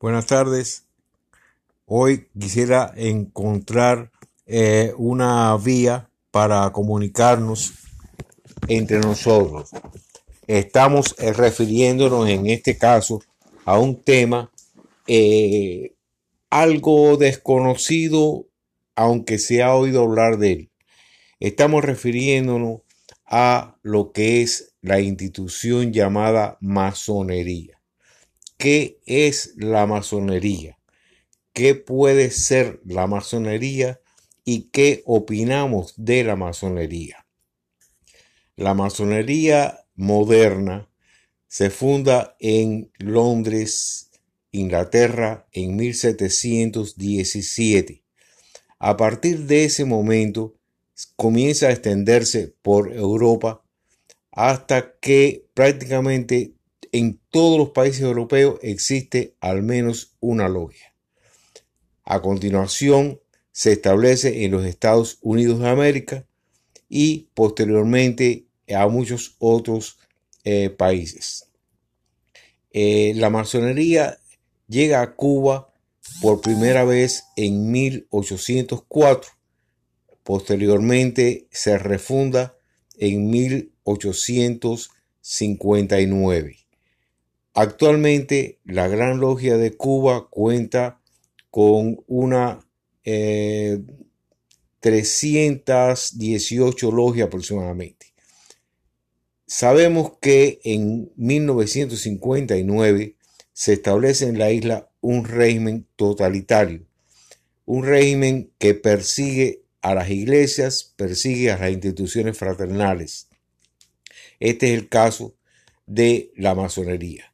Buenas tardes. Hoy quisiera encontrar eh, una vía para comunicarnos entre nosotros. Estamos eh, refiriéndonos en este caso a un tema eh, algo desconocido, aunque se ha oído hablar de él. Estamos refiriéndonos a lo que es la institución llamada masonería qué es la masonería, qué puede ser la masonería y qué opinamos de la masonería. La masonería moderna se funda en Londres, Inglaterra, en 1717. A partir de ese momento comienza a extenderse por Europa hasta que prácticamente en todos los países europeos existe al menos una logia. A continuación, se establece en los Estados Unidos de América y posteriormente a muchos otros eh, países. Eh, la masonería llega a Cuba por primera vez en 1804. Posteriormente se refunda en 1859. Actualmente la Gran Logia de Cuba cuenta con una 318 eh, logias aproximadamente. Sabemos que en 1959 se establece en la isla un régimen totalitario, un régimen que persigue a las iglesias, persigue a las instituciones fraternales. Este es el caso de la masonería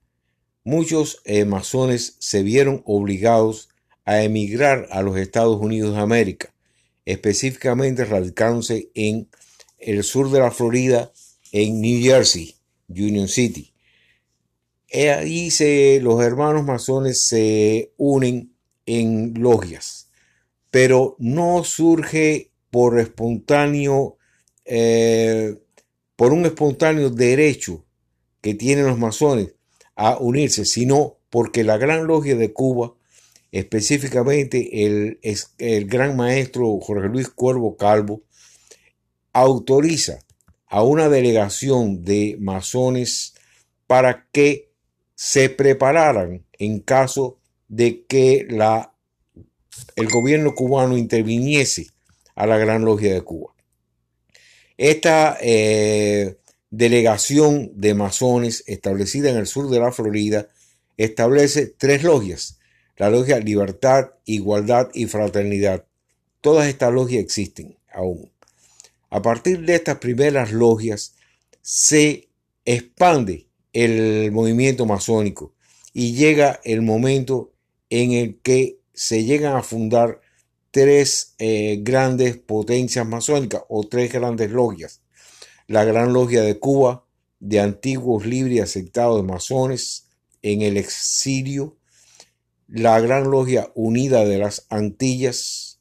muchos eh, masones se vieron obligados a emigrar a los Estados Unidos de América, específicamente radicándose en el sur de la Florida, en New Jersey, Union City. Ahí se, los hermanos masones se unen en logias, pero no surge por espontáneo, eh, por un espontáneo derecho que tienen los masones, a unirse, sino porque la Gran Logia de Cuba, específicamente el, el gran maestro Jorge Luis Cuervo Calvo, autoriza a una delegación de masones para que se prepararan en caso de que la, el gobierno cubano interviniese a la Gran Logia de Cuba. Esta eh, delegación de masones establecida en el sur de la Florida establece tres logias, la logia Libertad, Igualdad y Fraternidad. Todas estas logias existen aún. A partir de estas primeras logias se expande el movimiento masónico y llega el momento en el que se llegan a fundar tres eh, grandes potencias masónicas o tres grandes logias la Gran Logia de Cuba, de antiguos libres y aceptados masones en el exilio, la Gran Logia Unida de las Antillas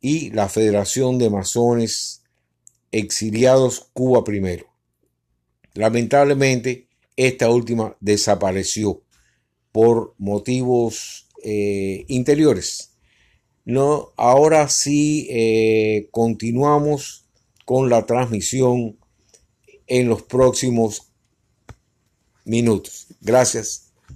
y la Federación de Masones Exiliados Cuba primero. Lamentablemente, esta última desapareció por motivos eh, interiores. No, ahora sí eh, continuamos con la transmisión en los próximos minutos. Gracias.